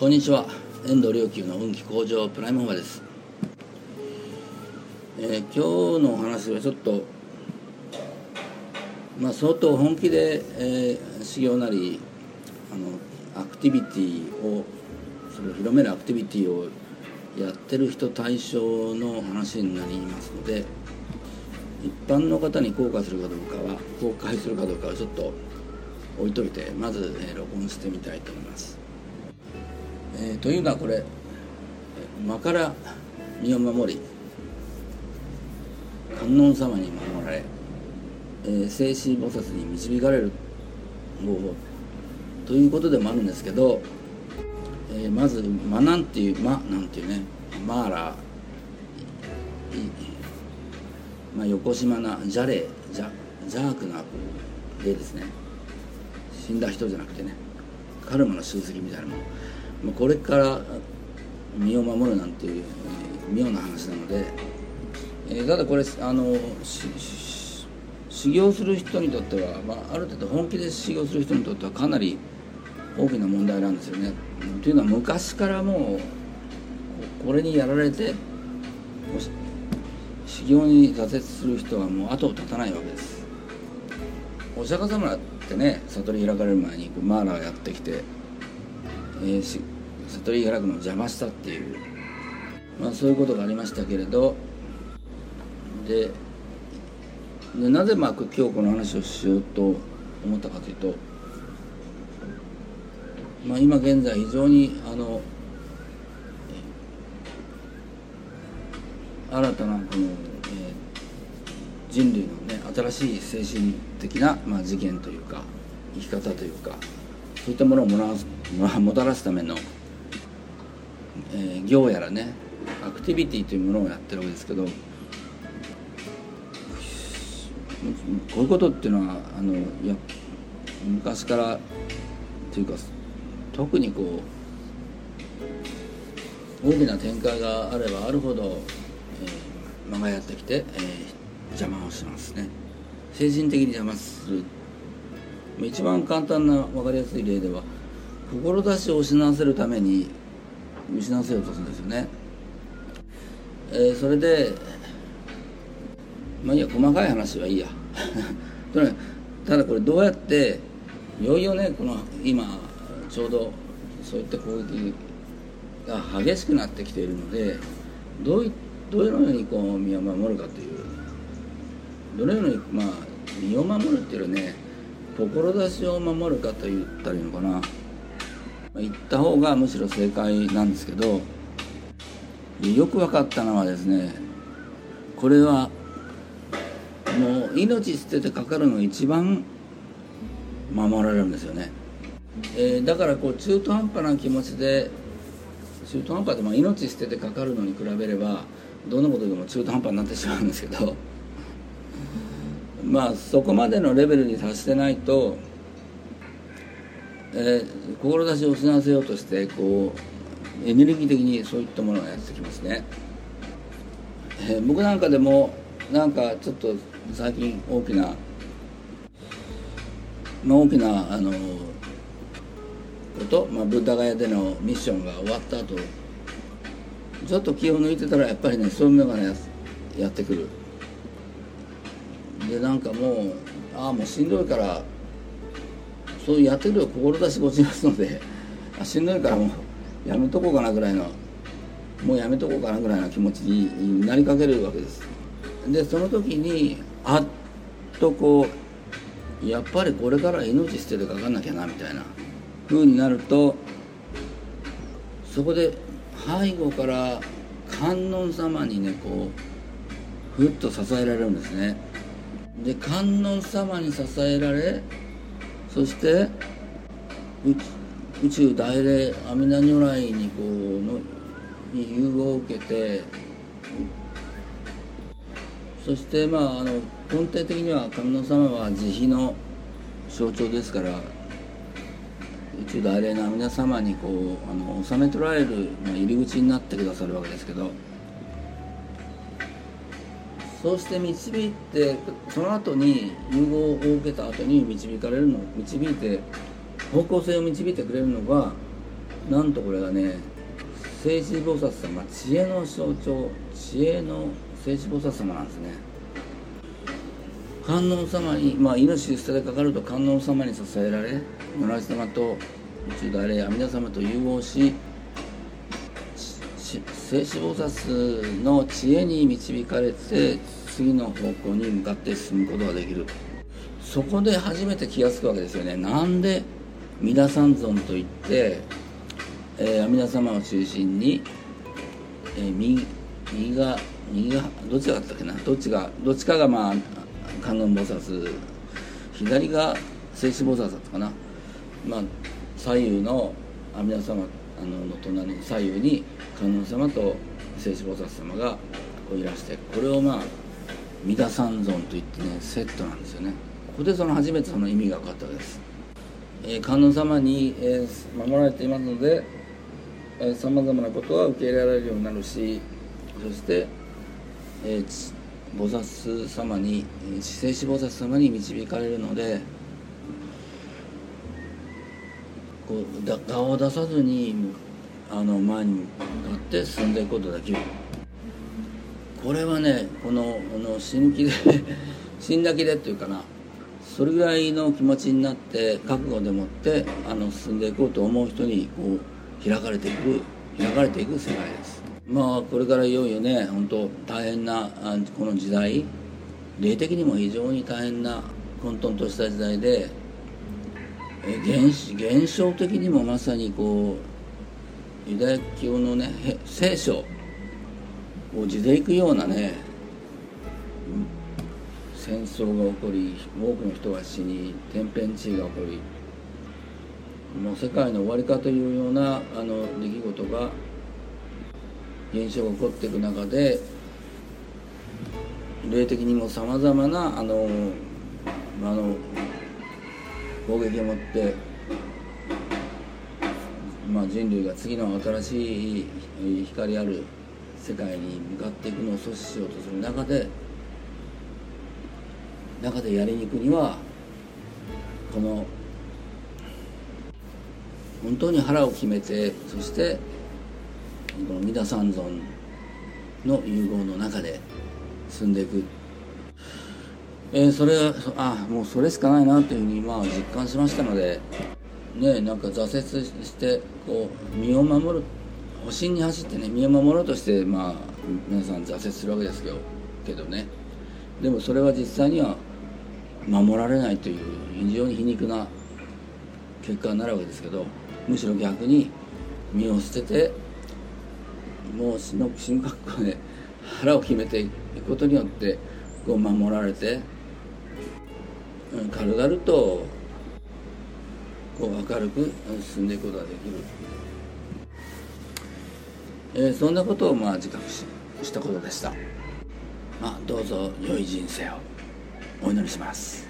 こんにちは。遠藤良久の運気向上プライムホーバーです、えー、今日のお話はちょっとまあ相当本気で、えー、修行なりあのアクティビティをそれを広めるアクティビティをやってる人対象の話になりますので一般の方に効果するかどうかは公開するかどうかはちょっと置いといてまず、えー、録音してみたいと思います。えー、というのはこれ魔から身を守り観音様に守られ、えー、菩薩に導かれる方法ということでもあるんですけど、えー、まず「魔なんていう「魔」なんていうねマーラまあ、横島な邪霊邪邪悪な霊ですね。死んだ人じゃなくてねカルマの集積みたいなもの。これから身を守るなんていう、妙な話なので、えー、ただこれあの修行する人にとっては、まあ、ある程度本気で修行する人にとってはかなり大きな問題なんですよね。というのは昔からもうこれにやられて修行に挫折する人はもう後を絶たないわけです。お釈迦様ってね悟り開かれる前にマーラーやってきてえー、悟り開くの邪魔したっていう、まあ、そういうことがありましたけれど。でなぜまあ今日この話をしようと思ったかというと、まあ、今現在非常にあの新たなこの、えー、人類のね新しい精神的な、まあ、事件というか生き方というかそういったものをもらもたらすための、えー、行やらねアクティビティというものをやってるわけですけどこういうことっていうのはあのいや昔からというか特にこう大きな展開があればあるほど、えー、間がやってきて、えー、邪魔をしますね。精神的に邪魔する。一番簡単な分かりやすい例では志を失わせるために失せようとするんですよね、えー、それでまあいいや細かい話はいいや。ただこれどうやっていよいよねこの今ちょうどそういった攻撃が激しくなってきているのでどういどのようにこう身を守るかというどのようにまあ身を守るっていうのはね志を守るかと言ったらいいのかな。言った方がむしろ正解なんですけどよく分かったのはですねこれはもう命捨ててかかるの一番守られるんですよね、えー、だからこう中途半端な気持ちで中途半端でまあ命捨ててかかるのに比べればどんなことでも中途半端になってしまうんですけどまあそこまでのレベルに達してないと、えー、志を失わせようとしてこうエネルギー的にそういったものがやってきますね、えー、僕なんかでもなんかちょっと最近大きな、まあ、大きなあのこと、まあ、ブッダガヤでのミッションが終わった後ちょっと気を抜いてたらやっぱりねそういうのがねやってくる。でなんかもうああもうしんどいからそういうやってるよ志ごちますので。あしんどいからもうやめとこうかなぐらいのもうやめとこうかなぐらいな気持ちになりかけるわけです。でその時にあっとこうやっぱりこれから命捨ててかかんなきゃなみたいな風になるとそこで背後から観音様にねこうふっと支えられるんですね。で観音様に支えられそして宇宙大霊阿弥陀如来にこうのに融合を受けてそしてまああの根底的には観音様は慈悲の象徴ですから宇宙大霊の阿弥陀様にこうあの収め取られる、まあ、入り口になってくださるわけですけど。そうして導いてその後に融合を受けた後に導かれるの導いて方向性を導いてくれるのがなんとこれがね聖子菩薩様知恵の象徴知恵の聖子菩薩様なんですね。観音様に、まあ、命捨てでかかると観音様に支えられ如来様と宇宙大霊阿弥陀様と融合し聖子菩薩の知恵に導かれて次の方向に向かって進むことができる。そこで初めて気が付くわけですよね。なんで皆三尊といって、えー、阿弥陀様を中心に、えー、右右が右がどっちだったっけな？どっちがどっちかがまあ観音菩薩。左が聖子菩薩だったかな？まあ左右の阿弥陀様あのの隣の左右に観音様と聖子菩薩様がこういらしてこれをまあ三田三尊といってねセットなんですよね。ここでその初めてその意味が分かったわけです、えー、観音様に、えー、守られていますのでさまざまなことは受け入れられるようになるしそして、えー、菩薩様に聖子菩薩様に導かれるのでこうだ顔を出さずにあの前に向かって進んでいくことができるこれはねこのこの死ぬ気で 死んだ気でっていうかな。それぐらいの気持ちになって覚悟でもってあの進んでいこうと思う人にこう開かれていく開かれていく世界です。まあこれからいよいよね本当大変なこの時代。霊的にも非常に大変な混沌とした時代でえ現現象的にもまさにこうユダヤ教のね聖書を地でいくようなね戦争が起こり多くの人が死に天変地異が起こりもう世界の終わりかというようなあの出来事が現象が起こっていく中で霊的にもさまざまなあのあの攻撃を持って、まあ、人類が次の新しい光ある世界に向かっていくのを阻止しようとする中で中でやりに行くにはこの本当に腹を決めてそしてこの三田三尊の融合の中で進んでいく。えー、それはあもうそれしかないなというふうにまあ実感しましたのでねなんか挫折してこう身を守る保身に走ってね身を守ろうとしてまあ皆さん挫折するわけですけどけどね。でもそれは実際には守られないという非常に皮肉な結果になるわけですけどむしろ逆に身を捨ててもう死の死ぬ覚悟で腹を決めていくことによってこう守られて軽々とこう明るく進んでいくことができる、えー、そんなことをまあ自覚ししたことでした。まあどうぞ良い人生をお祈りします。